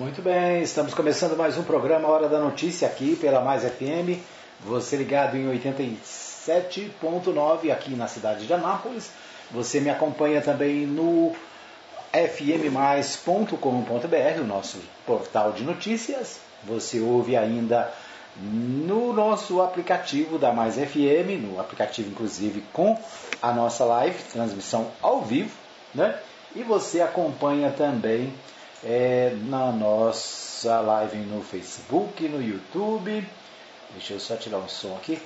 Muito bem, estamos começando mais um programa Hora da Notícia aqui pela Mais FM. Você ligado em 87.9 aqui na cidade de Anápolis. Você me acompanha também no fmmais.com.br, o nosso portal de notícias. Você ouve ainda no nosso aplicativo da Mais FM, no aplicativo inclusive com a nossa live, transmissão ao vivo, né? E você acompanha também é, na nossa live no Facebook, no YouTube. Deixa eu só tirar um som aqui.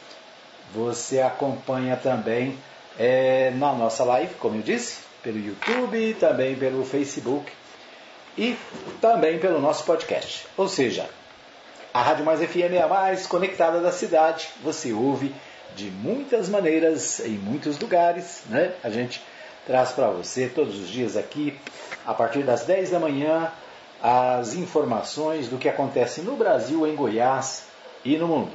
Você acompanha também é, na nossa live, como eu disse, pelo YouTube, também pelo Facebook e também pelo nosso podcast. Ou seja, a Rádio Mais FM é a mais conectada da cidade. Você ouve de muitas maneiras, em muitos lugares. Né? A gente traz para você todos os dias aqui, a partir das 10 da manhã, as informações do que acontece no Brasil, em Goiás e no mundo.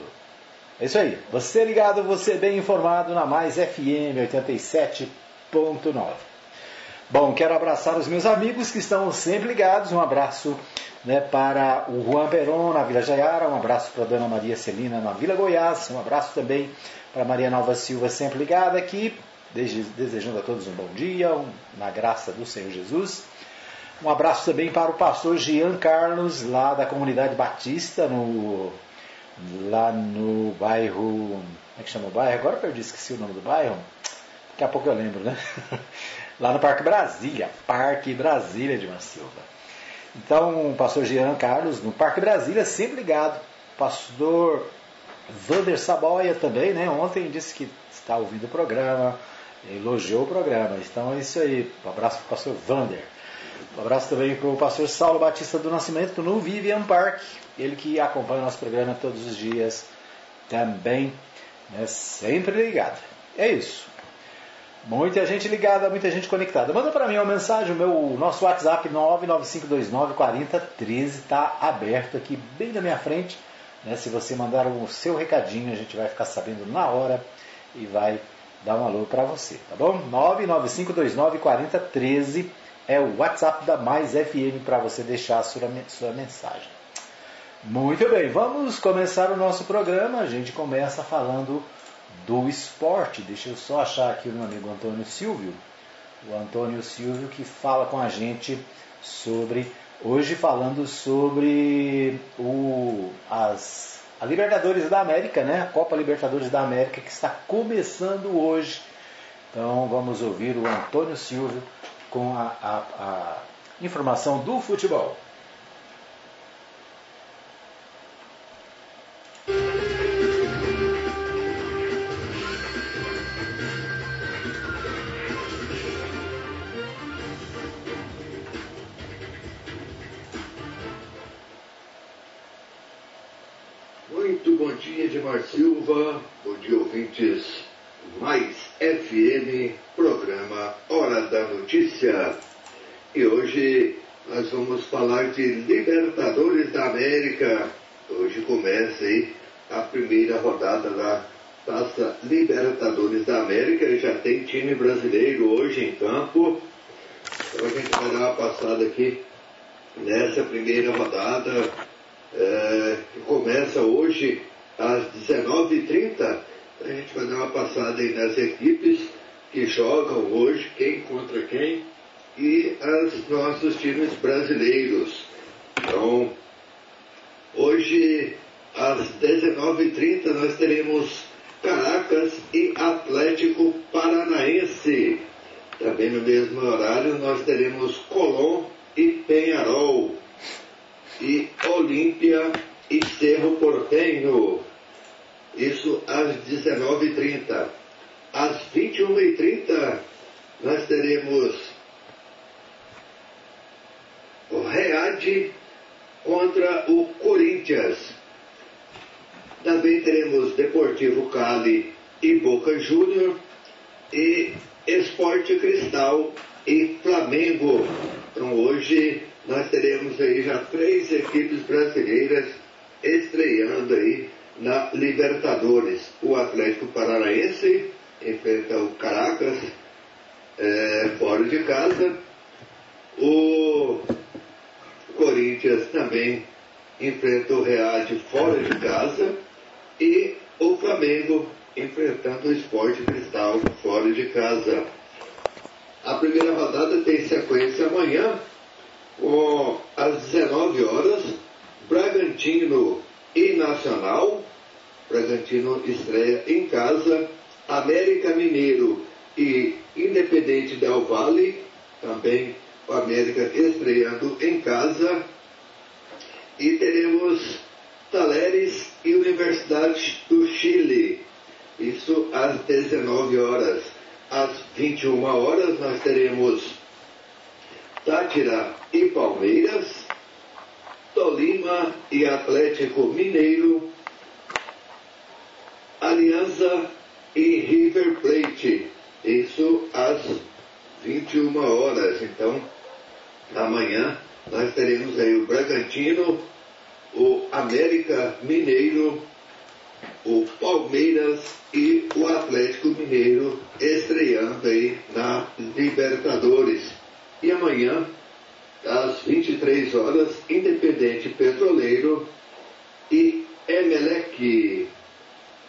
É isso aí. Você ligado, você bem informado na Mais FM 87.9. Bom, quero abraçar os meus amigos que estão sempre ligados. Um abraço né, para o Juan Peron na Vila Jaiara, um abraço para a Dona Maria Celina na Vila Goiás, um abraço também para Maria Nova Silva, sempre ligada aqui, desejando a todos um bom dia, um, na graça do Senhor Jesus. Um abraço também para o pastor Jean Carlos, lá da comunidade Batista, no, lá no bairro. Como é que chama o bairro? Agora perdi, esqueci o nome do bairro. Daqui a pouco eu lembro, né? lá no Parque Brasília, Parque Brasília de Uma Silva. Então, o pastor Jean Carlos, no Parque Brasília, sempre ligado. Pastor Vander Saboia também, né? Ontem disse que está ouvindo o programa, elogiou o programa. Então é isso aí. Um abraço para o pastor Vander. Um abraço também para o pastor Saulo Batista do Nascimento no Vivian Park, ele que acompanha o nosso programa todos os dias também, né, sempre ligado. É isso. Muita gente ligada, muita gente conectada. Manda para mim uma mensagem, o meu nosso WhatsApp 995294013 está aberto aqui bem na minha frente. Né? Se você mandar o seu recadinho, a gente vai ficar sabendo na hora e vai dar um alô para você, tá bom? 995294013 é o WhatsApp da Mais FM para você deixar a sua, sua mensagem. Muito bem, vamos começar o nosso programa. A gente começa falando do esporte. Deixa eu só achar aqui o meu amigo Antônio Silvio. O Antônio Silvio que fala com a gente sobre, hoje falando sobre o, as, a Libertadores da América, né? A Copa Libertadores da América que está começando hoje. Então vamos ouvir o Antônio Silvio com a, a, a informação do futebol. Falar de Libertadores da América. Hoje começa aí a primeira rodada da Taça Libertadores da América. Já tem time brasileiro hoje em campo. Então a gente vai dar uma passada aqui nessa primeira rodada é, que começa hoje às 19h30 a gente vai dar uma passada aí nas equipes que jogam hoje, quem contra quem, e os nossos times brasileiros. Então, hoje, às 19h30, nós teremos Caracas e Atlético Paranaense. Também no mesmo horário, nós teremos Colón e Penharol. E Olímpia e Cerro Portenho. Isso às 19h30. Às 21h30 nós teremos Read contra o Corinthians. Também teremos Deportivo Cali e Boca Júnior e Esporte Cristal e Flamengo. Então hoje nós teremos aí já três equipes brasileiras estreando aí na Libertadores. O Atlético Paranaense enfrenta o Caracas é, fora de casa. O Corinthians também enfrenta o Real fora de casa e o Flamengo enfrentando o Esporte Cristal fora de casa. A primeira rodada tem sequência amanhã, às 19 horas, Bragantino e Nacional. Bragantino estreia em casa, América Mineiro e Independente Del Valle, também o América estreando em casa. E teremos Taleres e Universidade do Chile, isso às 19 horas. Às 21 horas nós teremos Tátira e Palmeiras, Tolima e Atlético Mineiro, Aliança e River Plate. Isso às 21 horas. Então, amanhã nós teremos aí o Bragantino, o América Mineiro, o Palmeiras e o Atlético Mineiro estreando aí na Libertadores. E amanhã, às 23 horas, Independente Petroleiro e Emelec.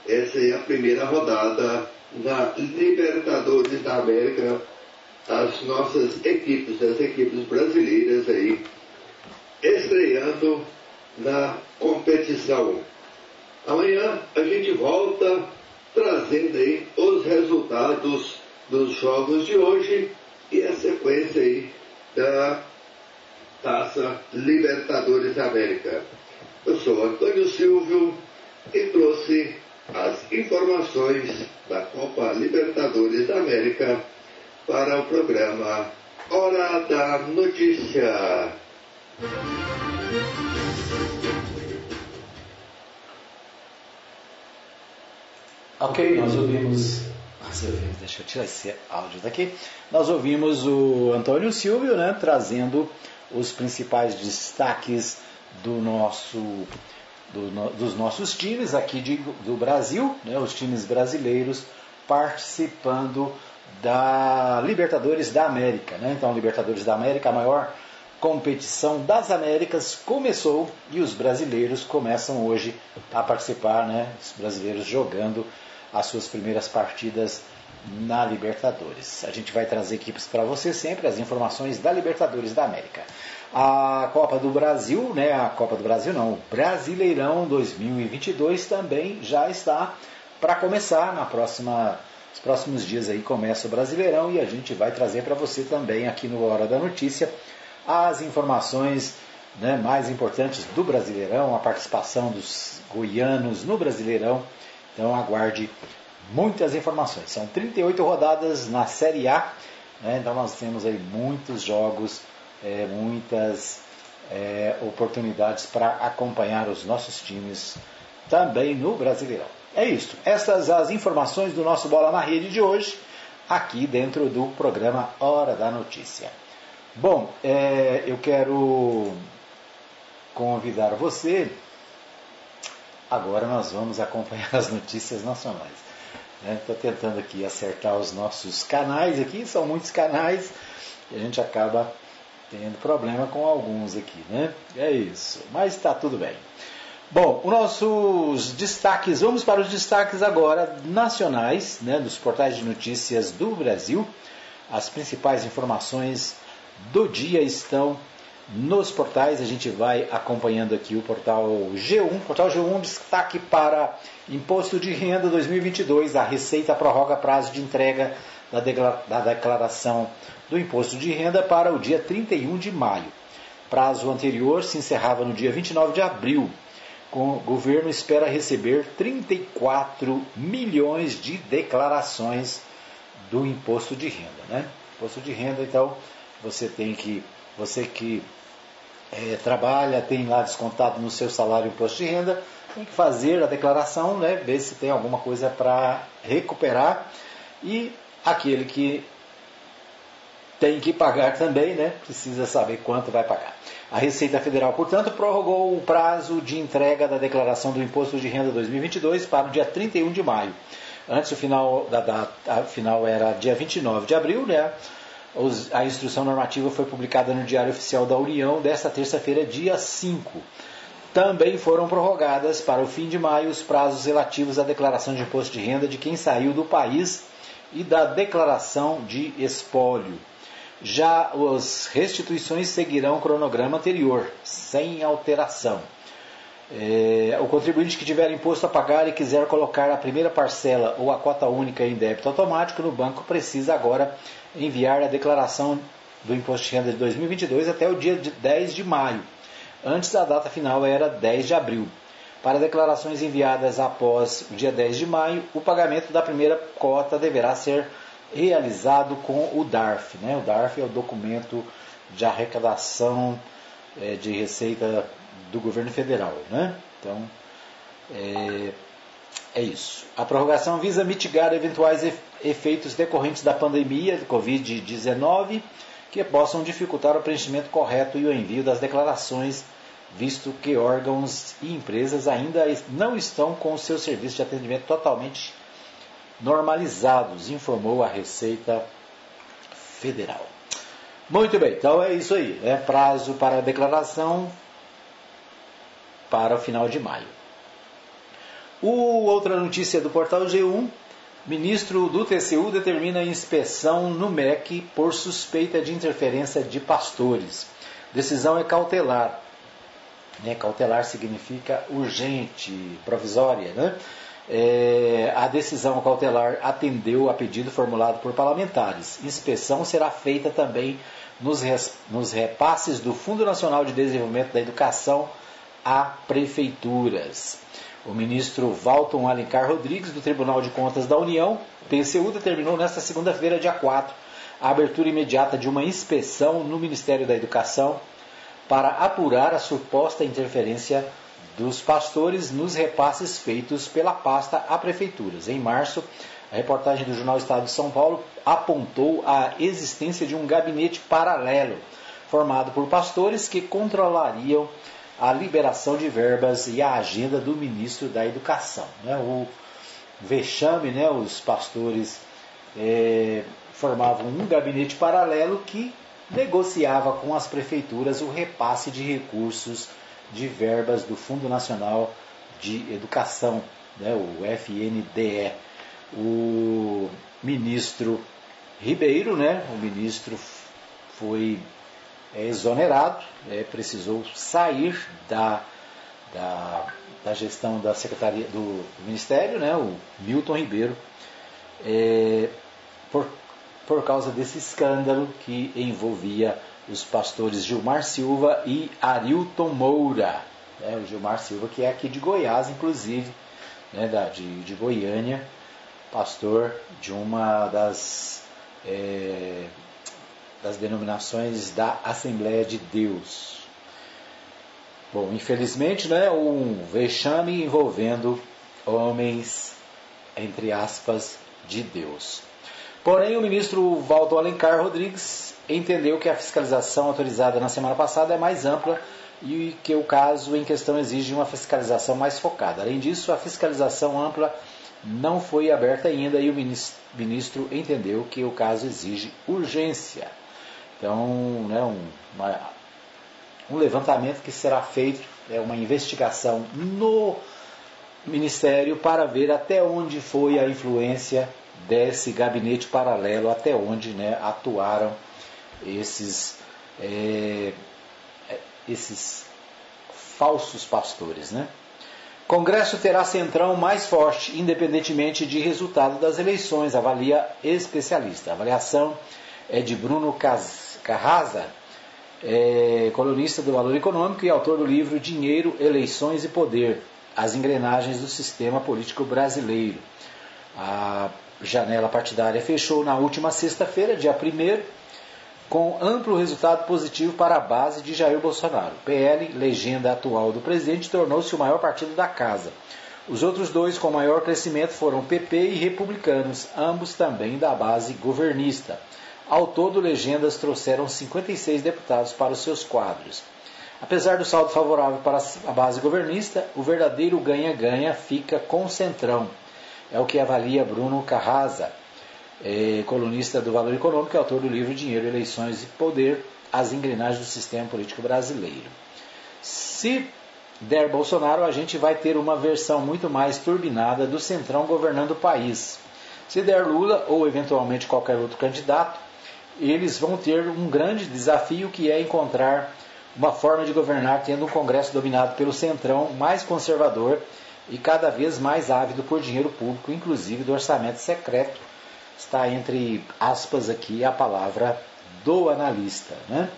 Essa é a primeira rodada na Libertadores da América. As nossas equipes, as equipes brasileiras aí, estreando na competição. Amanhã a gente volta trazendo aí os resultados dos jogos de hoje e a sequência aí da Taça Libertadores da América. Eu sou Antônio Silvio e trouxe as informações da Copa Libertadores da América para o programa Hora da Notícia. Ok, nós ouvimos. Nós ouvimos, deixa eu tirar esse áudio daqui. Nós ouvimos o Antônio Silvio, né, trazendo os principais destaques do nosso, do, no, dos nossos times aqui de, do Brasil, né, os times brasileiros participando da Libertadores da América. Né? Então, Libertadores da América, a maior competição das Américas começou e os brasileiros começam hoje a participar, né? Os brasileiros jogando as suas primeiras partidas na Libertadores. A gente vai trazer equipes para você sempre, as informações da Libertadores da América. A Copa do Brasil, né, a Copa do Brasil não, o Brasileirão 2022 também já está para começar na próxima os próximos dias aí começa o Brasileirão e a gente vai trazer para você também aqui no Hora da Notícia as informações né, mais importantes do Brasileirão, a participação dos goianos no Brasileirão então aguarde muitas informações. São 38 rodadas na Série A, né? então nós temos aí muitos jogos, é, muitas é, oportunidades para acompanhar os nossos times também no Brasileirão. É isso. Essas as informações do nosso Bola na Rede de hoje, aqui dentro do programa Hora da Notícia. Bom, é, eu quero convidar você Agora nós vamos acompanhar as notícias nacionais. Estou né? tentando aqui acertar os nossos canais aqui, são muitos canais e a gente acaba tendo problema com alguns aqui, né? É isso, mas está tudo bem. Bom, os nossos destaques, vamos para os destaques agora nacionais, né, dos portais de notícias do Brasil. As principais informações do dia estão nos portais. A gente vai acompanhando aqui o portal G1. Portal G1 destaque para Imposto de Renda 2022. A Receita prorroga prazo de entrega da declaração do Imposto de Renda para o dia 31 de maio. Prazo anterior se encerrava no dia 29 de abril. O governo espera receber 34 milhões de declarações do imposto de renda. Né? Imposto de renda, então, você tem que, você que é, trabalha, tem lá descontado no seu salário imposto de renda, tem que fazer a declaração, né, ver se tem alguma coisa para recuperar. E aquele que tem que pagar também, né, precisa saber quanto vai pagar. A Receita Federal, portanto, prorrogou o prazo de entrega da declaração do Imposto de Renda 2022 para o dia 31 de maio. Antes o final da data final era dia 29 de abril, né? A instrução normativa foi publicada no Diário Oficial da União desta terça-feira, dia 5. Também foram prorrogadas para o fim de maio os prazos relativos à declaração de imposto de renda de quem saiu do país e da declaração de espólio. Já as restituições seguirão o cronograma anterior, sem alteração. É, o contribuinte que tiver imposto a pagar e quiser colocar a primeira parcela ou a cota única em débito automático no banco precisa agora enviar a declaração do imposto de renda de 2022 até o dia 10 de maio. Antes a data final era 10 de abril. Para declarações enviadas após o dia 10 de maio, o pagamento da primeira cota deverá ser realizado com o DARF. Né? O DARF é o documento de arrecadação é, de receita do governo federal. Né? Então, é, é isso. A prorrogação visa mitigar eventuais efeitos decorrentes da pandemia de Covid-19 que possam dificultar o preenchimento correto e o envio das declarações, visto que órgãos e empresas ainda não estão com o seu serviço de atendimento totalmente normalizados, informou a Receita Federal. Muito bem, então é isso aí. É prazo para a declaração para o final de maio. O, outra notícia do portal G1: ministro do TCU determina inspeção no MEC por suspeita de interferência de pastores. Decisão é cautelar. Né? Cautelar significa urgente, provisória. Né? É, a decisão cautelar atendeu a pedido formulado por parlamentares. Inspeção será feita também nos, res, nos repasses do Fundo Nacional de Desenvolvimento da Educação a prefeituras. O ministro Walton Alencar Rodrigues, do Tribunal de Contas da União, TCU, determinou nesta segunda-feira, dia 4, a abertura imediata de uma inspeção no Ministério da Educação para apurar a suposta interferência dos pastores nos repasses feitos pela pasta a prefeituras. Em março, a reportagem do Jornal Estado de São Paulo apontou a existência de um gabinete paralelo formado por pastores que controlariam a liberação de verbas e a agenda do ministro da Educação. Né? O vexame, né? os pastores é, formavam um gabinete paralelo que negociava com as prefeituras o repasse de recursos de verbas do Fundo Nacional de Educação, né? o FNDE. O ministro Ribeiro, né? o ministro foi é exonerado, é, precisou sair da, da, da, gestão da Secretaria do, do Ministério, né, o Milton Ribeiro, é, por, por causa desse escândalo que envolvia os pastores Gilmar Silva e Arilton Moura. Né, o Gilmar Silva, que é aqui de Goiás, inclusive, né, da, de, de Goiânia, pastor de uma das é, das denominações da Assembleia de Deus. Bom, infelizmente, né, um vexame envolvendo homens, entre aspas, de Deus. Porém, o ministro Valdo Alencar Rodrigues entendeu que a fiscalização autorizada na semana passada é mais ampla e que o caso em questão exige uma fiscalização mais focada. Além disso, a fiscalização ampla não foi aberta ainda e o ministro entendeu que o caso exige urgência. Então, né, um, uma, um levantamento que será feito, é uma investigação no Ministério para ver até onde foi a influência desse gabinete paralelo, até onde né, atuaram esses, é, esses falsos pastores. Né? Congresso terá centrão mais forte, independentemente de resultado das eleições, avalia especialista. A avaliação é de Bruno Cas Carrasa, é colunista do Valor Econômico e autor do livro Dinheiro, Eleições e Poder: As Engrenagens do Sistema Político Brasileiro. A janela partidária fechou na última sexta-feira, dia 1 com amplo resultado positivo para a base de Jair Bolsonaro. PL, legenda atual do presidente, tornou-se o maior partido da casa. Os outros dois com maior crescimento foram PP e Republicanos, ambos também da base governista. Ao todo, legendas trouxeram 56 deputados para os seus quadros. Apesar do saldo favorável para a base governista, o verdadeiro ganha-ganha fica com o Centrão. É o que avalia Bruno Carraza. É, colunista do Valor Econômico e autor do livro Dinheiro, Eleições e Poder, as engrenagens do sistema político brasileiro. Se der Bolsonaro, a gente vai ter uma versão muito mais turbinada do Centrão governando o país. Se der Lula ou eventualmente qualquer outro candidato, eles vão ter um grande desafio que é encontrar uma forma de governar tendo um Congresso dominado pelo Centrão mais conservador e cada vez mais ávido por dinheiro público, inclusive do orçamento secreto. Está entre aspas aqui a palavra do analista. Né?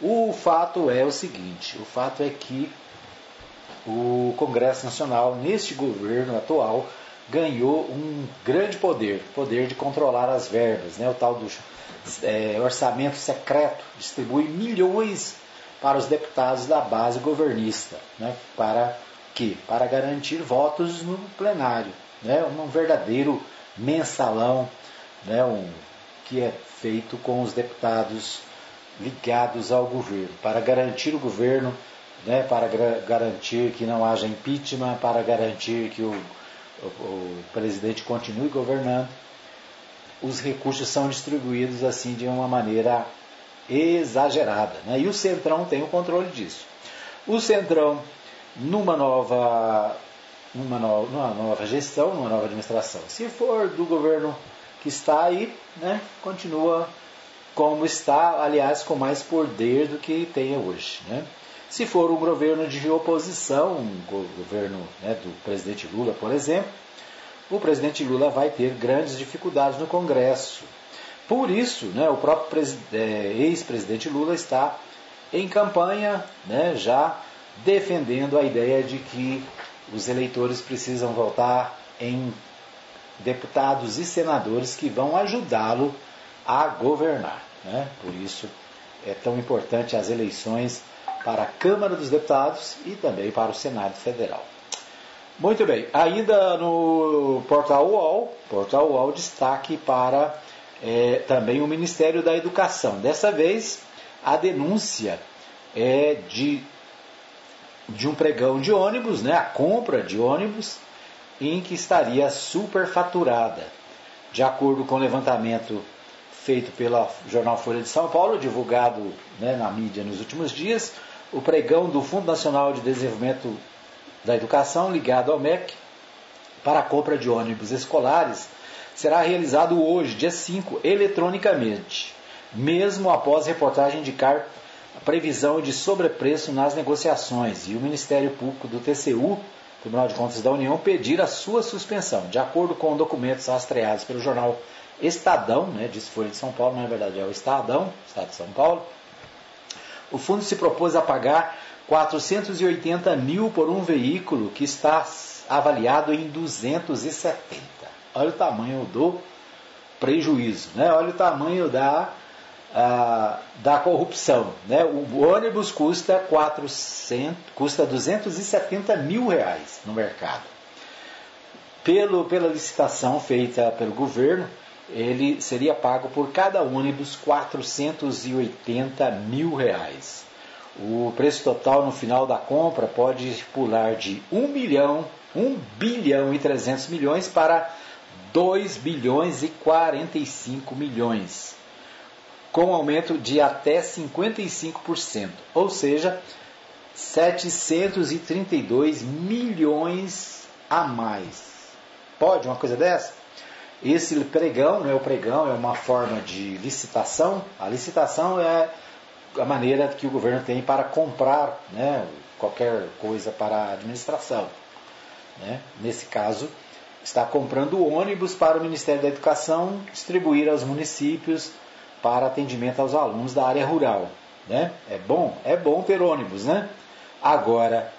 O fato é o seguinte: o fato é que o Congresso Nacional, neste governo atual, ganhou um grande poder, poder de controlar as verbas, né? o tal do é, orçamento secreto, distribui milhões para os deputados da base governista, né? para que? Para garantir votos no plenário, né? um verdadeiro mensalão, né? um, que é feito com os deputados ligados ao governo, para garantir o governo, né, para garantir que não haja impeachment, para garantir que o, o, o presidente continue governando, os recursos são distribuídos assim de uma maneira exagerada. Né? E o Centrão tem o controle disso. O Centrão, numa nova, numa, nova, numa nova gestão, numa nova administração, se for do governo que está aí, né, continua como está, aliás, com mais poder do que tem hoje. Né? Se for um governo de oposição, um governo né, do presidente Lula, por exemplo, o presidente Lula vai ter grandes dificuldades no Congresso. Por isso, né, o próprio é, ex-presidente Lula está em campanha, né, já defendendo a ideia de que os eleitores precisam votar em deputados e senadores que vão ajudá-lo a governar. Né? Por isso é tão importante as eleições para a Câmara dos Deputados e também para o Senado Federal. Muito bem, ainda no portal UOL, portal UOL destaque para é, também o Ministério da Educação. Dessa vez, a denúncia é de, de um pregão de ônibus, né, a compra de ônibus, em que estaria superfaturada. De acordo com o levantamento feito pela jornal Folha de São Paulo, divulgado né, na mídia nos últimos dias, o pregão do Fundo Nacional de Desenvolvimento da Educação, ligado ao MEC, para a compra de ônibus escolares, será realizado hoje, dia 5, eletronicamente, mesmo após reportagem indicar a previsão de sobrepreço nas negociações e o Ministério Público do TCU, Tribunal de Contas da União, pedir a sua suspensão. De acordo com documentos rastreados pelo jornal Estadão, né, disse Folha de São Paulo, na verdade é o Estadão, Estado de São Paulo, o fundo se propôs a pagar 480 mil por um veículo que está avaliado em 270. Olha o tamanho do prejuízo, né? olha o tamanho da, a, da corrupção. Né? O ônibus custa, 400, custa 270 mil reais no mercado. Pelo, pela licitação feita pelo governo, ele seria pago por cada ônibus 480 mil reais. O preço total no final da compra pode pular de 1 milhão, 1 bilhão e 300 milhões para 2 bilhões e 45 milhões, com aumento de até 55%, ou seja, 732 milhões a mais. Pode uma coisa dessa? Esse pregão, não é o pregão, é uma forma de licitação. A licitação é a maneira que o governo tem para comprar né, qualquer coisa para a administração. Né? Nesse caso, está comprando ônibus para o Ministério da Educação distribuir aos municípios para atendimento aos alunos da área rural. Né? É bom? É bom ter ônibus. Né? Agora,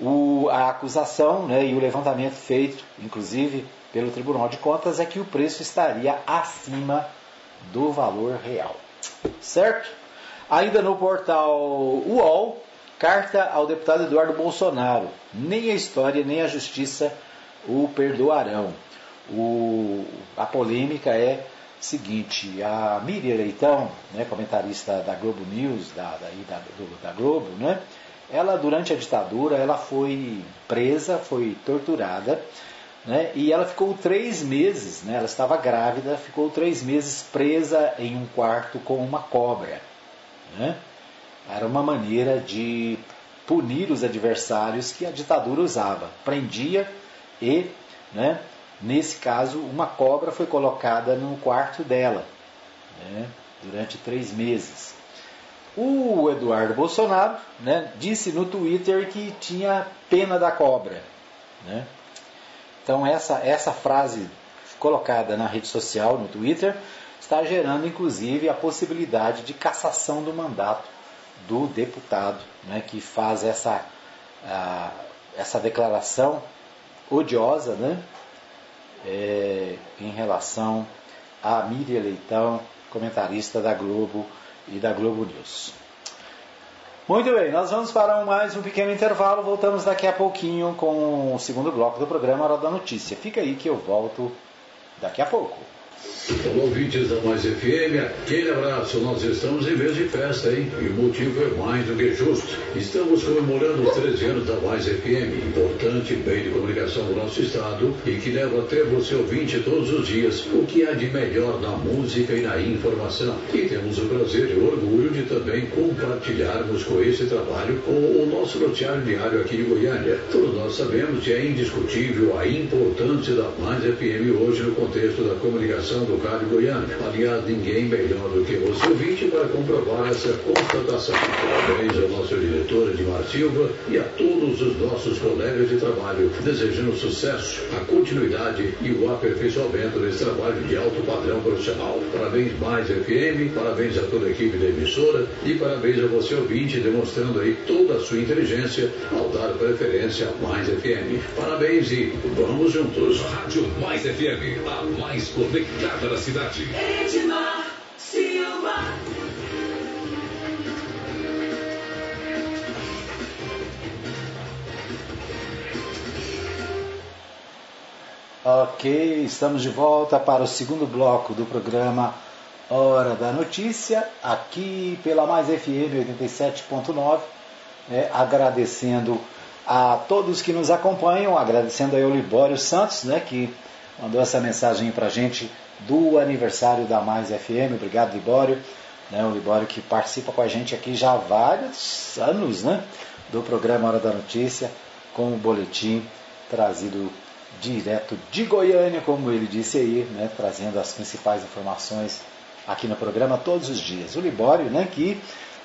o, a acusação né, e o levantamento feito, inclusive pelo Tribunal de Contas, é que o preço estaria acima do valor real. Certo? Ainda no portal UOL, carta ao deputado Eduardo Bolsonaro. Nem a história nem a justiça o perdoarão. O, a polêmica é seguinte, a Miriam Leitão, né, comentarista da Globo News, da, da, da, da Globo, né, ela durante a ditadura ela foi presa, foi torturada né? e ela ficou três meses, né? ela estava grávida, ficou três meses presa em um quarto com uma cobra. Né? Era uma maneira de punir os adversários que a ditadura usava. Prendia e, né, nesse caso, uma cobra foi colocada no quarto dela né, durante três meses. O Eduardo Bolsonaro né, disse no Twitter que tinha pena da cobra. Né? Então, essa, essa frase colocada na rede social, no Twitter, está gerando inclusive a possibilidade de cassação do mandato do deputado né, que faz essa, a, essa declaração odiosa né, é, em relação a Miriam Leitão, comentarista da Globo e da Globo News. Muito bem, nós vamos para mais um pequeno intervalo. Voltamos daqui a pouquinho com o segundo bloco do programa Hora da Notícia. Fica aí que eu volto daqui a pouco. Olá, ouvintes da Mais FM, aquele abraço. Nós estamos em vez de festa, hein? E o motivo é mais do que justo. Estamos comemorando os 13 anos da Mais FM, importante meio de comunicação do nosso estado e que leva até você ouvinte todos os dias o que há de melhor na música e na informação. E temos o prazer e o orgulho de também compartilharmos com esse trabalho com o nosso noticiário diário aqui de Goiânia. Todos nós sabemos que é indiscutível a importância da Mais FM hoje no contexto da comunicação do Rádio Goiânia. Aliás, ninguém melhor do que você ouvinte para comprovar essa constatação. Parabéns ao nosso diretor Edmar Silva e a todos os nossos colegas de trabalho, desejando sucesso, a continuidade e o aperfeiçoamento desse trabalho de alto padrão profissional. Parabéns mais FM, parabéns a toda a equipe da emissora e parabéns a você ouvinte, demonstrando aí toda a sua inteligência ao dar preferência a Mais FM. Parabéns e vamos juntos. Rádio Mais FM, a mais conectada da cidade. Edmar Silva. Ok, estamos de volta para o segundo bloco do programa Hora da Notícia, aqui pela Mais FM 87.9, né, agradecendo a todos que nos acompanham, agradecendo a Eulibório Santos, né, que mandou essa mensagem para a gente do aniversário da Mais FM. Obrigado, Libório. Né, o Libório que participa com a gente aqui já há vários anos né, do programa Hora da Notícia, com o boletim trazido direto de Goiânia, como ele disse aí, né, trazendo as principais informações aqui no programa todos os dias. O Libório, né, que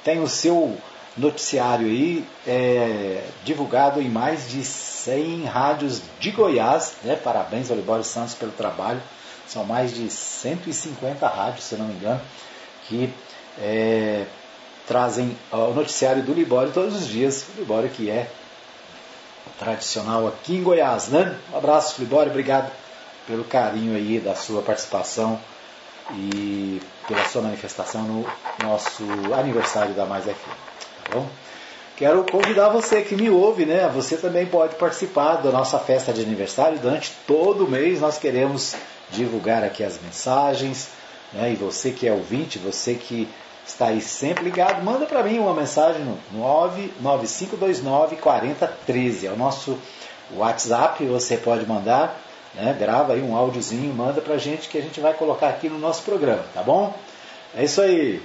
tem o seu noticiário aí é, divulgado em mais de 100 rádios de Goiás. Né? Parabéns ao Libório Santos pelo trabalho. São mais de 150 rádios, se não me engano, que é, trazem o noticiário do Libório todos os dias. O Libório que é tradicional aqui em Goiás. Né? Um abraço, Libório. Obrigado pelo carinho aí da sua participação e pela sua manifestação no nosso aniversário da Mais FM. Tá bom? Quero convidar você que me ouve, né? Você também pode participar da nossa festa de aniversário. Durante todo o mês nós queremos divulgar aqui as mensagens. Né? E você que é ouvinte, você que está aí sempre ligado, manda para mim uma mensagem no 99529 4013. É o nosso WhatsApp, você pode mandar, né? grava aí um áudiozinho, manda para a gente que a gente vai colocar aqui no nosso programa, tá bom? É isso aí.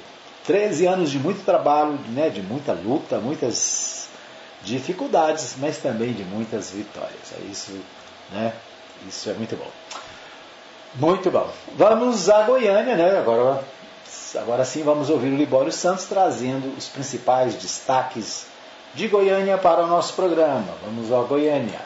13 anos de muito trabalho, né, de muita luta, muitas dificuldades, mas também de muitas vitórias. É isso, né? Isso é muito bom. Muito bom. Vamos a Goiânia, né? Agora, agora sim vamos ouvir o Libório Santos trazendo os principais destaques de Goiânia para o nosso programa. Vamos a Goiânia.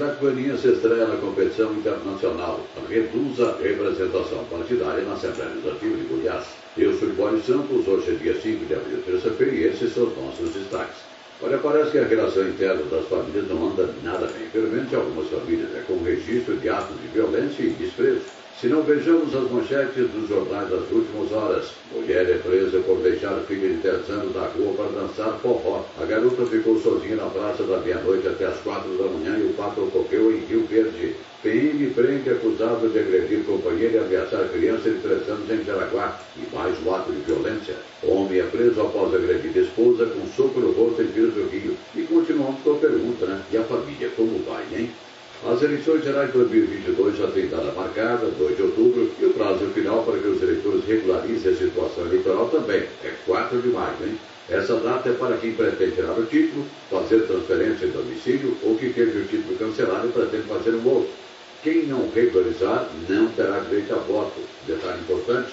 Familiar. A Fracoaninha se estreia na competição internacional. Reduz a representação partidária na Assembleia Legislativa de Goiás. Eu sou Libório Santos, hoje é dia 5 de abril, terça-feira, e esses são os nossos destaques. Olha, parece que a relação interna das famílias não anda nada bem, pelo menos algumas famílias, é com registro de atos de violência e desprezo. Se não vejamos as manchetes dos jornais das últimas horas, mulher é presa por deixar filha de 10 anos na rua para dançar forró. A garota ficou sozinha na praça da meia-noite até as quatro da manhã e o fato ocorreu em Rio Verde. PM prende acusado de agredir companheiro e ameaçar criança de 3 anos em Jaraguá. E mais um ato de violência. Homem é preso após agredir esposa com soco no rosto em Pires do Rio. E continuamos com a pergunta, né? E a família? As eleições gerais de 2022 já têm data marcada, 2 de outubro, e o prazo final para que os eleitores regularizem a situação eleitoral também é 4 de maio, hein? Essa data é para quem pretende tirar o título, fazer transferência em domicílio ou que teve o título cancelado e pretende fazer um outro. Quem não regularizar não terá direito a voto. Detalhe importante,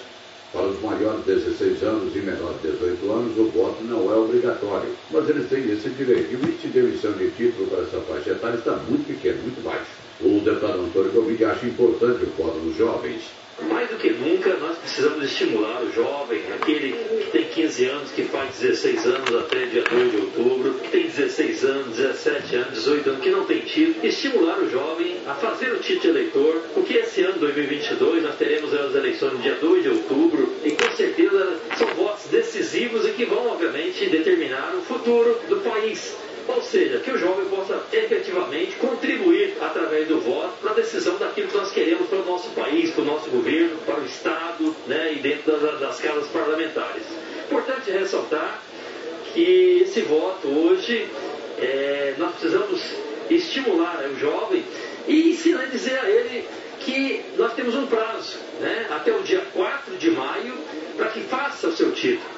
para os maiores de 16 anos e menores de 18 anos, o voto não é obrigatório, mas eles têm esse direito. E o índice de emissão de título para essa faixa etária está muito pequeno, muito baixo. O deputado Antônio Covid acha importante o voto dos jovens. Mais do que nunca, nós precisamos estimular o jovem, aquele que tem 15 anos, que faz 16 anos até dia 2 de outubro, que tem 16 anos, 17 anos, 18 anos, que não tem título, estimular o jovem a fazer o título eleitor, porque esse ano 2022 nós teremos as eleições no dia 2 de outubro e com certeza são votos decisivos e que vão, obviamente, determinar o futuro do país. Ou seja, que o jovem possa efetivamente contribuir através do voto para a decisão daquilo que nós queremos para o nosso país, para o nosso governo, para o Estado né, e dentro das, das casas parlamentares. Importante ressaltar que esse voto hoje é, nós precisamos estimular o jovem e ensinar dizer a ele que nós temos um prazo, né, até o dia 4 de maio, para que faça o seu título.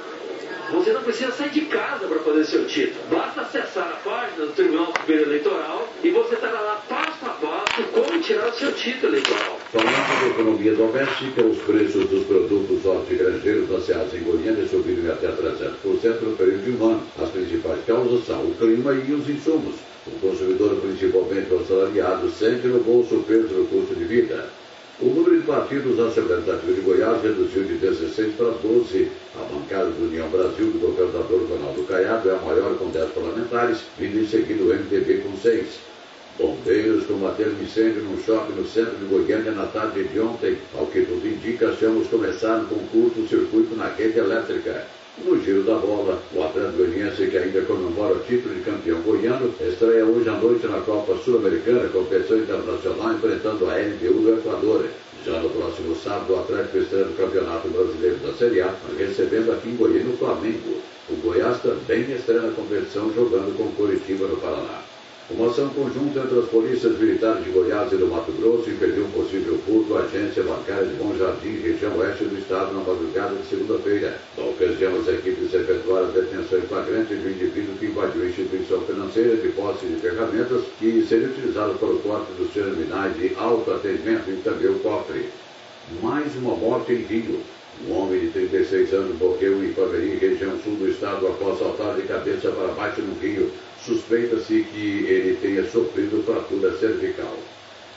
Você não precisa sair de casa para fazer seu título. Basta acessar a página do Tribunal Superior Eleitoral e você estará lá passo a passo como tirar o seu título eleitoral. Falando de economia doméstica, os preços dos produtos hortigranjeiros lançados em Goiânia subiram até 300% no período de um ano. As principais causas são o clima e os insumos. O consumidor, principalmente o assalariado, sente no bolso o peso do custo de vida. O número de partidos na Assembleia Legislativa de Goiás reduziu de 16 para 12. A bancada do União Brasil, do governador Ronaldo Caiado, é a maior com 10 parlamentares, vindo em seguida o MDB com 6. Bombeiros combateram incêndio num shopping no centro de Goiânia na tarde de ontem. Ao que tudo indica, achamos começar com curto-circuito na rede elétrica. No giro da bola, o Atlético Goianiense, que ainda comemora o título de campeão goiano, estreia hoje à noite na Copa Sul-Americana, competição internacional, enfrentando a LDU do Equador. Já no próximo sábado, o Atlético estreia no Campeonato Brasileiro da Série A, recebendo aqui em Goiânia o Flamengo. O Goiás também estreia na competição, jogando com Curitiba no Paraná. Uma ação conjunta entre as polícias militares de Goiás e do Mato Grosso impediu um possível furto à agência bancária de Bom Jardim, região oeste do estado, na madrugada de segunda-feira. Na ocasião, as equipes efetuaram a detenção em flagrante de um indivíduo que invadiu a instituição financeira de posse de ferramentas que seriam utilizadas para o corte dos terminais de autoatendimento e também o cofre. Mais uma morte em Rio. Um homem de 36 anos morreu em Paveri, região sul do estado, após saltar de cabeça para baixo no rio. Suspeita-se que ele tenha sofrido fratura cervical.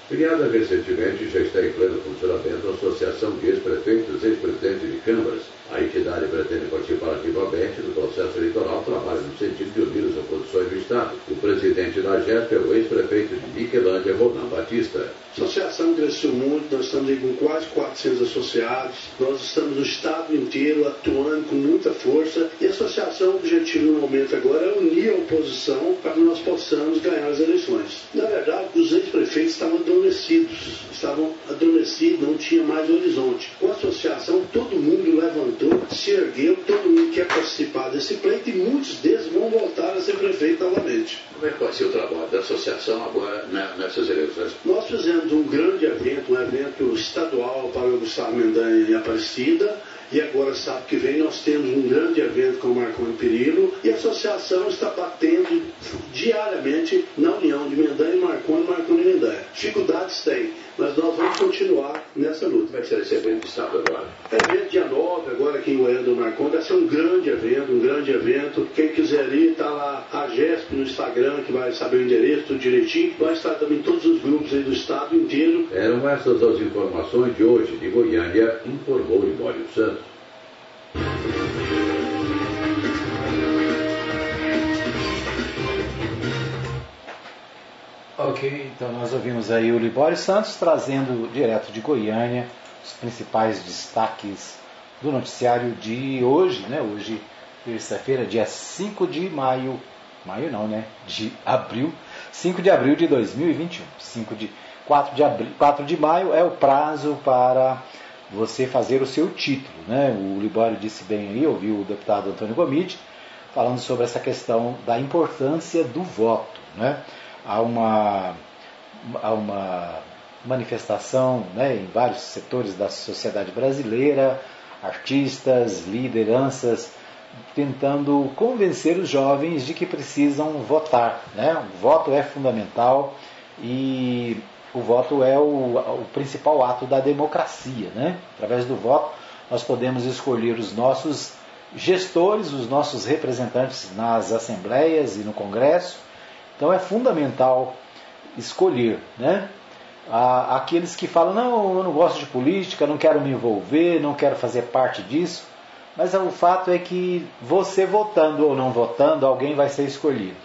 Criada recentemente, já está em pleno funcionamento a Associação de Ex-Prefeitos e Ex-Presidentes de Câmaras. A entidade pretende participar ativamente do processo eleitoral, trabalha no sentido de unir as oposições do Estado. O presidente da GEP é o ex-prefeito de Niquelândia, Ronan Batista. A associação cresceu muito, nós estamos aí com quase 400 associados, nós estamos no estado inteiro atuando com muita força e a associação, o objetivo no momento agora é unir a oposição para que nós possamos ganhar as eleições. Na verdade, os ex-prefeitos estavam adormecidos, estavam adormecidos, não tinha mais horizonte. Com a associação, todo mundo levantou, se ergueu, todo mundo quer participar desse pleito e muitos deles vão voltar a ser prefeito novamente. Como é que vai ser o trabalho da associação agora né, nessas eleições? Nós fizemos um grande evento, um evento estadual para o Gustavo Mendanha em Aparecida E agora, sábado que vem, nós temos um grande evento com o Marconi Perillo e a associação está batendo diariamente na união de Mendanha e Marconi, Marconi e Mendanha. Dificuldades tem, mas nós vamos continuar nessa luta. Como é que será esse evento de sábado agora? Evento dia 9, agora aqui em Goiânia do Marconi, vai ser um grande evento, um grande evento. Quem quiser ir, está lá a GESP no Instagram, que vai saber o endereço tudo direitinho. Vai estar também em todos os grupos aí do estado inteiro. Eram essas as informações de hoje de Goiânia, informou Libório Santos. Ok, então nós ouvimos aí o Libório Santos trazendo direto de Goiânia os principais destaques do noticiário de hoje, né? Hoje, terça-feira, dia 5 de maio, maio não, né? De abril, 5 de abril de 2021. 5 de 4 de abril, 4 de maio é o prazo para você fazer o seu título, né? O Libório disse bem aí, ouviu o deputado Antônio Gomide falando sobre essa questão da importância do voto, né? Há uma, há uma manifestação né, em vários setores da sociedade brasileira, artistas, lideranças, tentando convencer os jovens de que precisam votar. Né? O voto é fundamental e o voto é o, o principal ato da democracia. Né? Através do voto, nós podemos escolher os nossos gestores, os nossos representantes nas assembleias e no Congresso então é fundamental escolher, né? Aqueles que falam, não, eu não gosto de política, não quero me envolver, não quero fazer parte disso. Mas o fato é que você votando ou não votando, alguém vai ser escolhido.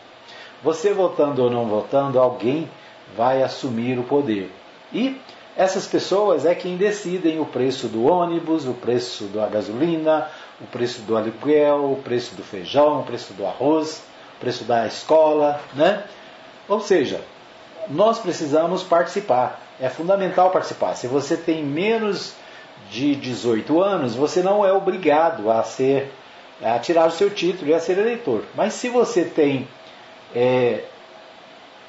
Você votando ou não votando, alguém vai assumir o poder. E essas pessoas é quem decidem o preço do ônibus, o preço da gasolina, o preço do aluguel, o preço do feijão, o preço do arroz preço da escola, né? Ou seja, nós precisamos participar. É fundamental participar. Se você tem menos de 18 anos, você não é obrigado a ser a tirar o seu título e a ser eleitor. Mas se você tem é,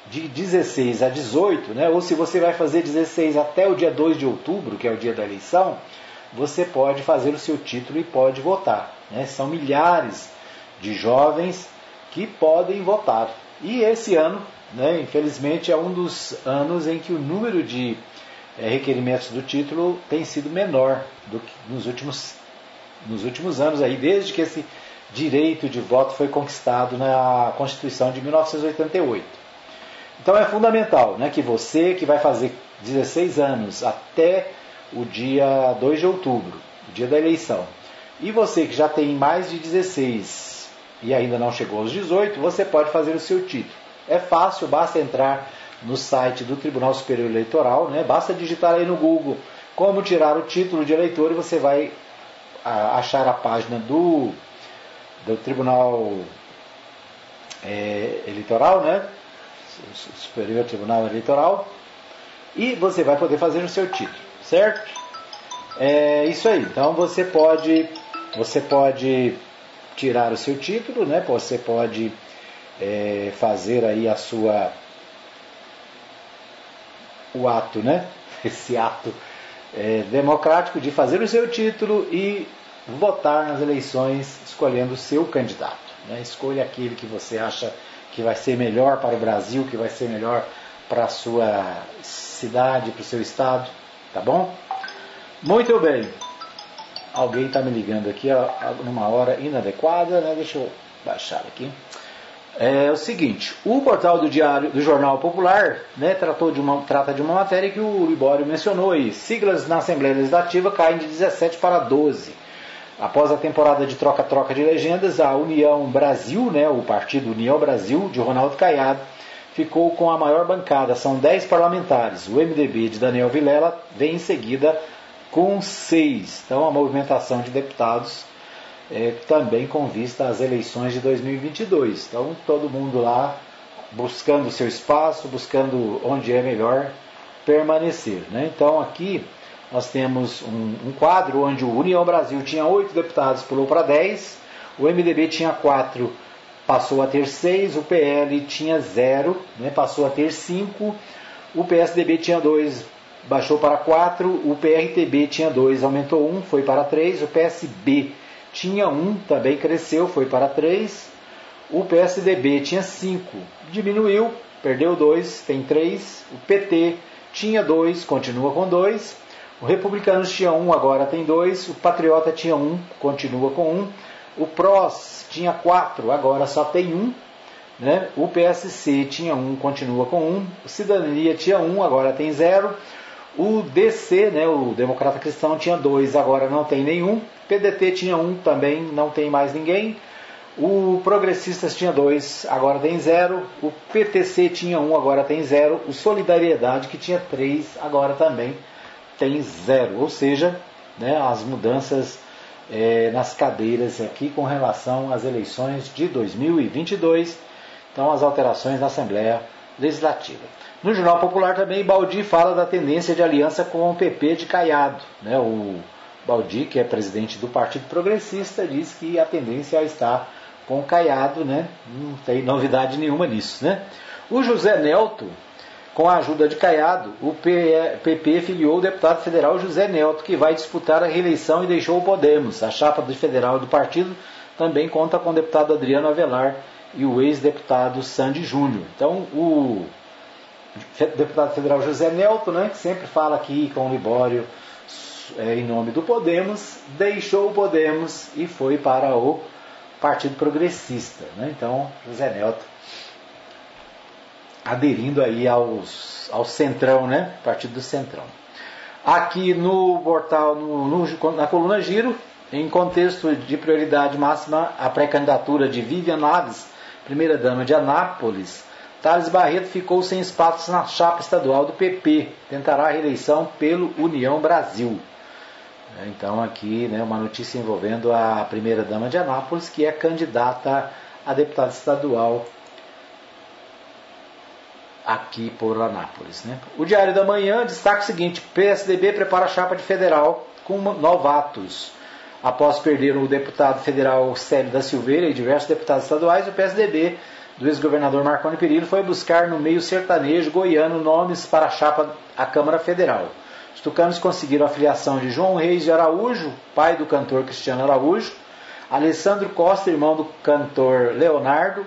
de 16 a 18, né, ou se você vai fazer 16 até o dia 2 de outubro, que é o dia da eleição, você pode fazer o seu título e pode votar. Né? São milhares de jovens que podem votar. E esse ano, né, infelizmente, é um dos anos em que o número de é, requerimentos do título tem sido menor do que nos últimos, nos últimos anos, aí, desde que esse direito de voto foi conquistado na Constituição de 1988. Então é fundamental né, que você que vai fazer 16 anos até o dia 2 de outubro, o dia da eleição, e você que já tem mais de 16 e ainda não chegou aos 18, você pode fazer o seu título. É fácil, basta entrar no site do Tribunal Superior Eleitoral, né? basta digitar aí no Google como tirar o título de eleitor e você vai achar a página do, do Tribunal é, Eleitoral, né? Superior Tribunal Eleitoral, e você vai poder fazer o seu título, certo? É isso aí. Então você pode, você pode tirar o seu título, né? Você pode é, fazer aí a sua o ato, né? Esse ato é, democrático de fazer o seu título e votar nas eleições escolhendo o seu candidato. Né? Escolha aquele que você acha que vai ser melhor para o Brasil, que vai ser melhor para a sua cidade, para o seu estado, tá bom? Muito bem. Alguém está me ligando aqui ó, numa hora inadequada, né? Deixa eu baixar aqui. É o seguinte, o portal do Diário do Jornal Popular né, tratou de uma, trata de uma matéria que o Libório mencionou aí. Siglas na Assembleia Legislativa caem de 17 para 12. Após a temporada de troca-troca de legendas, a União Brasil, né, o Partido União Brasil, de Ronaldo Caiado, ficou com a maior bancada, são 10 parlamentares. O MDB de Daniel Vilela vem em seguida com seis. Então, a movimentação de deputados é, também com vista às eleições de 2022. Então, todo mundo lá buscando seu espaço, buscando onde é melhor permanecer. Né? Então, aqui nós temos um, um, quadro onde o União Brasil tinha oito deputados, pulou para dez, o MDB tinha quatro, passou a ter seis, o PL tinha zero, né, passou a ter cinco, o PSDB tinha dois, baixou para 4, o PRTB tinha 2, aumentou 1, foi para 3, o PSB tinha 1, também cresceu, foi para 3, o PSDB tinha 5, diminuiu, perdeu 2, tem 3, o PT tinha 2, continua com 2, o Republicanos tinha 1, agora tem 2, o Patriota tinha 1, continua com 1, o PROS tinha 4, agora só tem 1, né? O PSC tinha 1, continua com 1. O Cidadania tinha 1, agora tem 0. O DC, né, o Democrata Cristão, tinha 2, agora não tem nenhum. PDT tinha 1, também não tem mais ninguém. O Progressistas tinha 2, agora tem 0. O PTC tinha 1, agora tem 0. O Solidariedade, que tinha 3, agora também tem 0. Ou seja, né, as mudanças é, nas cadeiras aqui com relação às eleições de 2022 então, as alterações na Assembleia Legislativa. No Jornal Popular também, Baldi fala da tendência de aliança com o PP de Caiado. Né? O Baldi, que é presidente do Partido Progressista, diz que a tendência é estar com Caiado, né? não tem novidade nenhuma nisso. Né? O José Nelto, com a ajuda de Caiado, o PP filiou o deputado federal José Nelto, que vai disputar a reeleição e deixou o Podemos. A chapa do federal do partido também conta com o deputado Adriano Avelar, e o ex-deputado Sandy Júnior. Então, o deputado federal José Nelto, né, que sempre fala aqui com o Libório é, em nome do Podemos, deixou o Podemos e foi para o Partido Progressista. Né? Então, José Nelto aderindo aí aos, ao Centrão, né? Partido do Centrão. Aqui no portal, no, no, na coluna Giro, em contexto de prioridade máxima, a pré-candidatura de Vivian Naves primeira-dama de Anápolis, Thales Barreto ficou sem espaço na chapa estadual do PP. Tentará a reeleição pelo União Brasil. Então, aqui né, uma notícia envolvendo a primeira-dama de Anápolis, que é candidata a deputada estadual aqui por Anápolis. Né? O Diário da Manhã destaca o seguinte: PSDB prepara a chapa de federal com novatos. Após perder o deputado federal Célio da Silveira e diversos deputados estaduais, o PSDB do ex-governador Marconi Perillo foi buscar no meio sertanejo goiano nomes para a chapa à Câmara Federal. Os tucanos conseguiram a filiação de João Reis de Araújo, pai do cantor Cristiano Araújo, Alessandro Costa, irmão do cantor Leonardo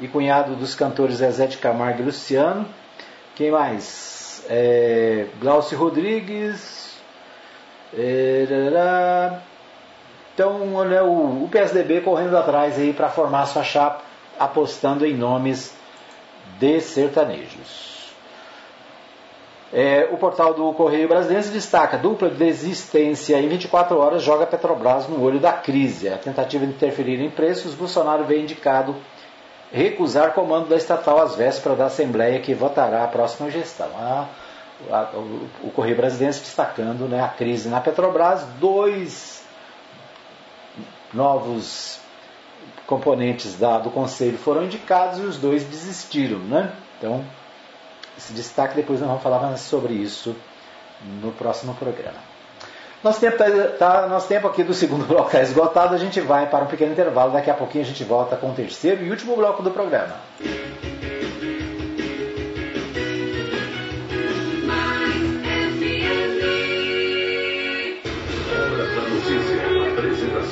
e cunhado dos cantores Zezé de Camargo e Luciano. Quem mais? É, Glaucio Rodrigues. É, então, né, o, o PSDB correndo atrás aí para formar sua chapa, apostando em nomes de sertanejos. É, o portal do Correio Brasileiro destaca: dupla desistência em 24 horas joga Petrobras no olho da crise. A tentativa de interferir em preços, Bolsonaro vem indicado recusar comando da estatal às vésperas da Assembleia que votará a próxima gestão. A, a, o, Correio Brasileiro destacando né, a crise na Petrobras, dois novos componentes da, do conselho foram indicados e os dois desistiram. Né? Então, esse destaque depois nós vamos falar mais sobre isso no próximo programa. Nosso tempo, tá, tá, nosso tempo aqui do segundo bloco está esgotado, a gente vai para um pequeno intervalo, daqui a pouquinho a gente volta com o terceiro e último bloco do programa.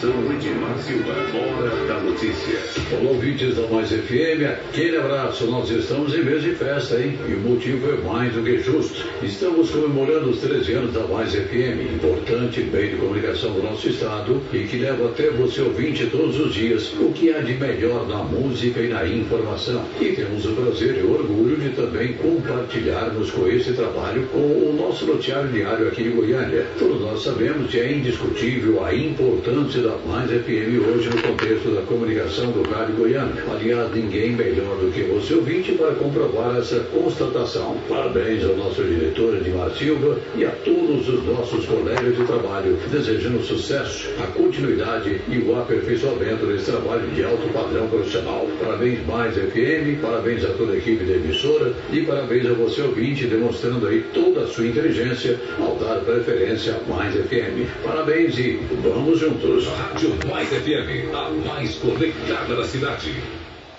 Apresentação Edmar Silva. Hora da notícia. Olá, ouvintes da Mais FM. Aquele abraço. Nós estamos em mês de festa, hein? E o motivo é mais do que justo. Estamos comemorando os 13 anos da Mais FM, importante meio de comunicação do nosso estado e que leva até você ouvinte todos os dias o que há de melhor na música e na informação. E temos o prazer e o orgulho de também compartilharmos com esse trabalho com o nosso noticiário diário aqui de Goiânia. Todos nós sabemos que é indiscutível a importância da Mais FM hoje no contexto da comunicação do Rádio Goiano. Aliás, ninguém melhor do que você ouvinte para comprovar essa constatação. Parabéns ao nosso diretor Edmar Silva e a todos os nossos colegas de trabalho, desejando sucesso, a continuidade e o aperfeiçoamento desse trabalho de alto padrão profissional. Parabéns Mais FM, parabéns a toda a equipe da emissora e parabéns a você ouvinte, demonstrando aí toda a sua inteligência ao dar preferência a Mais FM. Parabéns e vamos juntos. Rádio Mais FM, a mais conectada da cidade.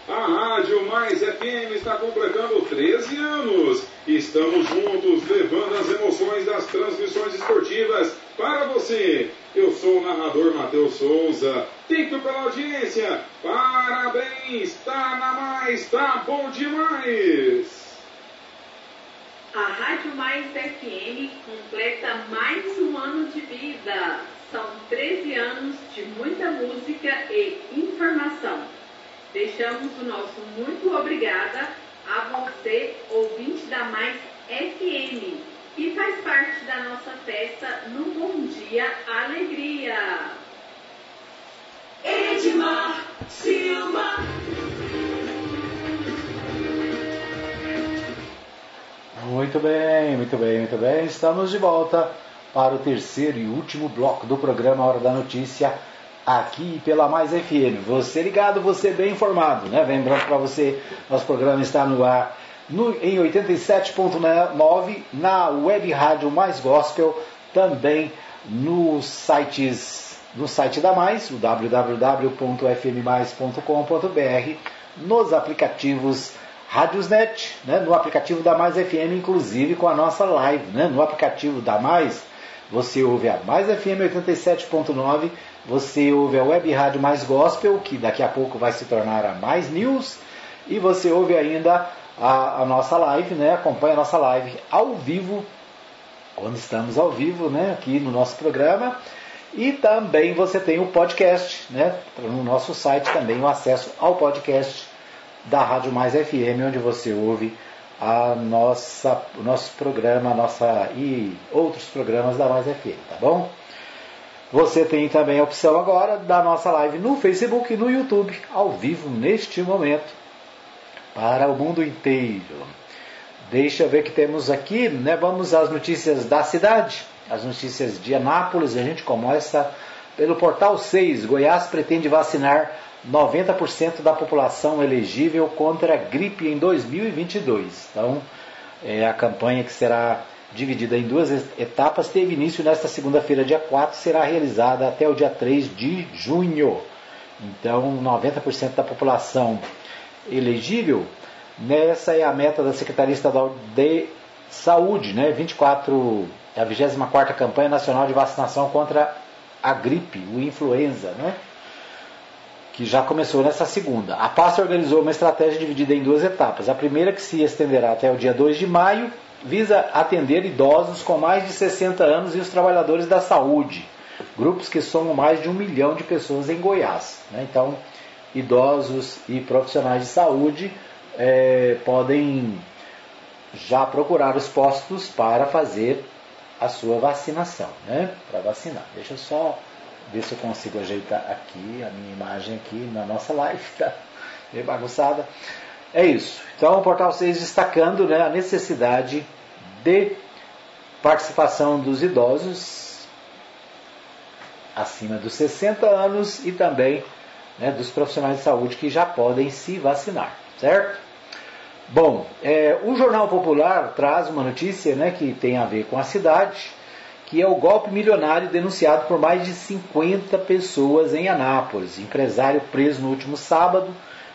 A Rádio Mais FM está completando 13 anos. Estamos juntos levando as emoções das transmissões esportivas para você. Eu sou o narrador Matheus Souza. Tento pela audiência. Parabéns, tá na mais, tá bom demais. A Rádio Mais FM completa mais um ano de vida. São 13 anos de muita música e informação. Deixamos o nosso muito obrigada a você, ouvinte da Mais FM, que faz parte da nossa festa no Bom Dia Alegria. Edmar Silva. Muito bem, muito bem, muito bem. Estamos de volta para o terceiro e último bloco do programa Hora da Notícia, aqui pela Mais FM. Você ligado, você bem informado, né? Lembrando para você, nosso programa está no ar no, em 87.9 na web rádio Mais Gospel, também nos sites no site da Mais, o www.fmmais.com.br, nos aplicativos Radiosnet, né, no aplicativo da Mais FM, inclusive com a nossa live. Né, no aplicativo da Mais, você ouve a Mais FM 87.9, você ouve a Web Rádio Mais Gospel, que daqui a pouco vai se tornar a Mais News, e você ouve ainda a, a nossa live, né, acompanha a nossa live ao vivo, quando estamos ao vivo, né, aqui no nosso programa. E também você tem o podcast, né, no nosso site também o acesso ao podcast da Rádio Mais FM, onde você ouve a nossa, o nosso programa, a nossa e outros programas da Mais FM, tá bom? Você tem também a opção agora da nossa live no Facebook e no YouTube, ao vivo neste momento, para o mundo inteiro. Deixa eu ver que temos aqui, né? Vamos às notícias da cidade, as notícias de Anápolis. A gente começa pelo portal 6. Goiás pretende vacinar 90% da população elegível contra a gripe em 2022. Então, é a campanha que será dividida em duas etapas teve início nesta segunda-feira, dia 4, será realizada até o dia 3 de junho. Então, 90% da população elegível, nessa é a meta da Secretaria Estadual de Saúde, né? 24, a 24ª campanha nacional de vacinação contra a gripe, o influenza, né? Que já começou nessa segunda. A pasta organizou uma estratégia dividida em duas etapas. A primeira, que se estenderá até o dia 2 de maio, visa atender idosos com mais de 60 anos e os trabalhadores da saúde, grupos que somam mais de um milhão de pessoas em Goiás. Né? Então, idosos e profissionais de saúde é, podem já procurar os postos para fazer a sua vacinação, né? Para vacinar. Deixa eu só ver se eu consigo ajeitar aqui a minha imagem aqui na nossa live, tá? Meio bagunçada. É isso. Então o portal 6 destacando né, a necessidade de participação dos idosos acima dos 60 anos e também né, dos profissionais de saúde que já podem se vacinar, certo? Bom, é, o Jornal Popular traz uma notícia né, que tem a ver com a cidade que é o golpe milionário denunciado por mais de 50 pessoas em Anápolis. Empresário preso no último sábado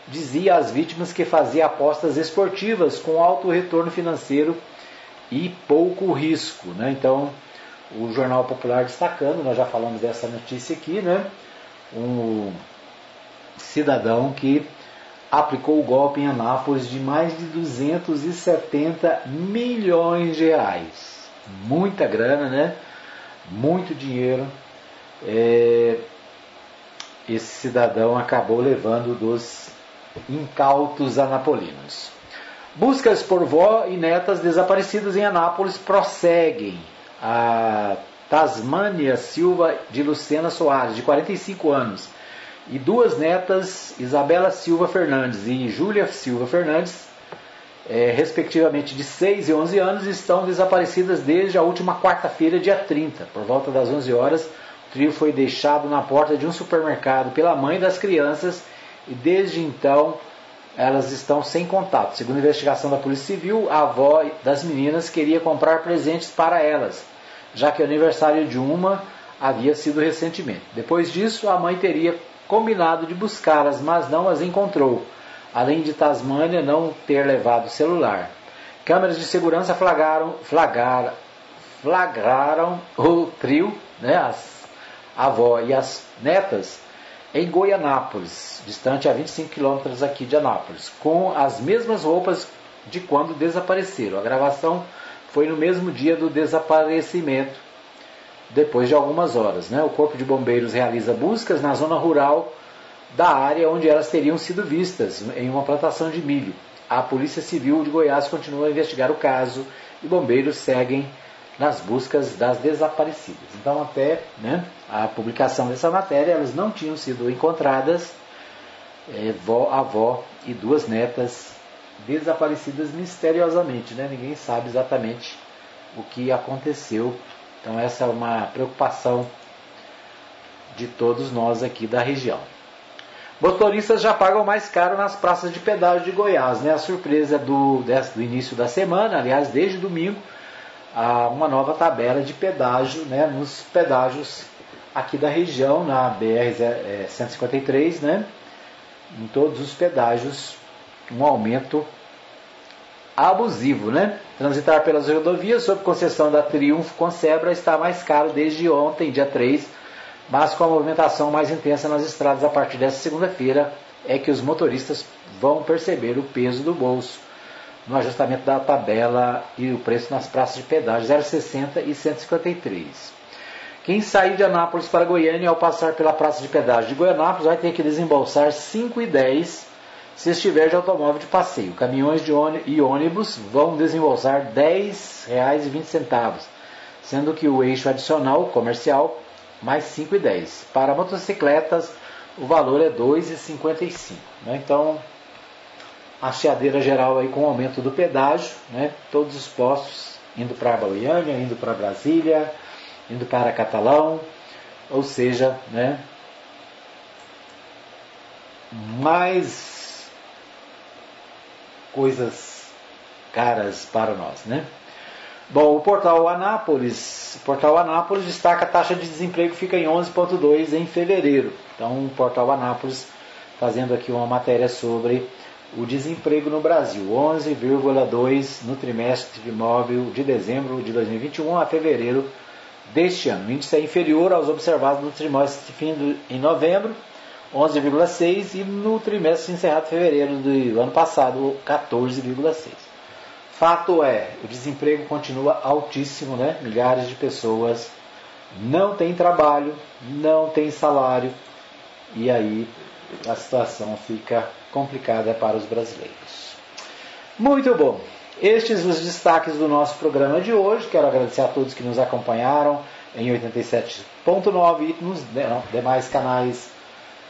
dizia às vítimas que fazia apostas esportivas com alto retorno financeiro e pouco risco. Né? Então, o Jornal Popular destacando, nós já falamos dessa notícia aqui, né? um cidadão que aplicou o golpe em Anápolis de mais de 270 milhões de reais. Muita grana, né? Muito dinheiro, é, esse cidadão acabou levando dos incautos anapolinos. Buscas por vó e netas desaparecidas em Anápolis prosseguem. A Tasmânia Silva de Lucena Soares, de 45 anos, e duas netas, Isabela Silva Fernandes e Júlia Silva Fernandes, é, respectivamente de 6 e 11 anos, estão desaparecidas desde a última quarta-feira, dia 30. Por volta das 11 horas, o trio foi deixado na porta de um supermercado pela mãe das crianças e desde então elas estão sem contato. Segundo a investigação da Polícia Civil, a avó das meninas queria comprar presentes para elas, já que o aniversário de uma havia sido recentemente. Depois disso, a mãe teria combinado de buscá-las, mas não as encontrou. Além de Tasmânia não ter levado celular. Câmeras de segurança flagraram, flagraram, flagraram o trio, né, as, a avó e as netas, em Goianápolis, distante a 25 quilômetros aqui de Anápolis, com as mesmas roupas de quando desapareceram. A gravação foi no mesmo dia do desaparecimento, depois de algumas horas. Né? O Corpo de Bombeiros realiza buscas na zona rural da área onde elas teriam sido vistas, em uma plantação de milho. A Polícia Civil de Goiás continua a investigar o caso e bombeiros seguem nas buscas das desaparecidas. Então, até né, a publicação dessa matéria, elas não tinham sido encontradas, é, vó, avó e duas netas desaparecidas misteriosamente. Né? Ninguém sabe exatamente o que aconteceu. Então, essa é uma preocupação de todos nós aqui da região. Motoristas já pagam mais caro nas praças de pedágio de Goiás. Né? A surpresa do, do início da semana, aliás, desde domingo, uma nova tabela de pedágio né, nos pedágios aqui da região, na BR-153, né, em todos os pedágios, um aumento abusivo. Né? Transitar pelas rodovias sob concessão da Triunfo Concebra está mais caro desde ontem, dia 3, mas com a movimentação mais intensa nas estradas a partir desta segunda-feira, é que os motoristas vão perceber o peso do bolso no ajustamento da tabela e o preço nas praças de pedágio 0,60 e 153. Quem sair de Anápolis para Goiânia ao passar pela praça de pedágio de Goianápolis vai ter que desembolsar 5,10 se estiver de automóvel de passeio. Caminhões de e ônibus vão desembolsar R$ 10,20, sendo que o eixo adicional comercial mais 5,10. Para motocicletas, o valor é R$ 2,55. Né? Então, a chiadeira geral aí com o aumento do pedágio, né? todos os postos indo para Goiânia, indo para Brasília, indo para Catalão, ou seja, né? mais coisas caras para nós, né? Bom, o portal Anápolis, o portal Anápolis destaca a taxa de desemprego fica em 11.2 em fevereiro. Então, o portal Anápolis fazendo aqui uma matéria sobre o desemprego no Brasil, 11,2 no trimestre móvel de dezembro de 2021 a fevereiro deste ano. O índice é inferior aos observados no trimestre fim em novembro, 11,6 e no trimestre encerrado em fevereiro do ano passado, 14,6. Fato é, o desemprego continua altíssimo, né? Milhares de pessoas não têm trabalho, não têm salário e aí a situação fica complicada para os brasileiros. Muito bom. Estes os destaques do nosso programa de hoje. Quero agradecer a todos que nos acompanharam em 87.9 e nos demais canais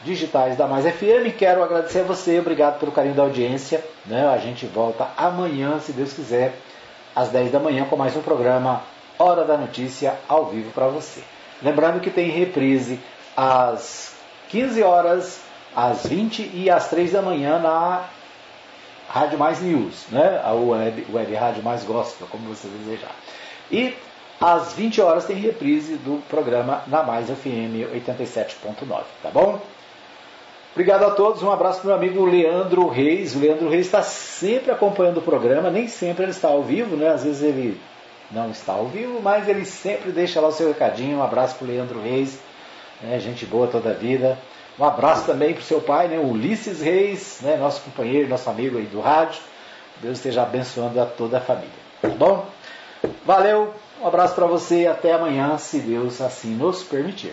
digitais da Mais FM. Quero agradecer a você, obrigado pelo carinho da audiência. Né? A gente volta amanhã, se Deus quiser, às 10 da manhã, com mais um programa Hora da Notícia ao vivo para você. Lembrando que tem reprise às 15 horas às 20 e às 3 da manhã na Rádio Mais News, né? a web, web Rádio Mais Gospel, como você desejar. E às 20 horas tem reprise do programa na Mais FM 87.9, tá bom? Obrigado a todos, um abraço para o meu amigo Leandro Reis. O Leandro Reis está sempre acompanhando o programa, nem sempre ele está ao vivo, né? Às vezes ele não está ao vivo, mas ele sempre deixa lá o seu recadinho. Um abraço para o Leandro Reis, né? gente boa toda a vida. Um abraço também para o seu pai, né, Ulisses Reis, né, nosso companheiro, nosso amigo aí do rádio. Deus esteja abençoando a toda a família. Tá bom? Valeu, um abraço para você e até amanhã, se Deus assim nos permitir.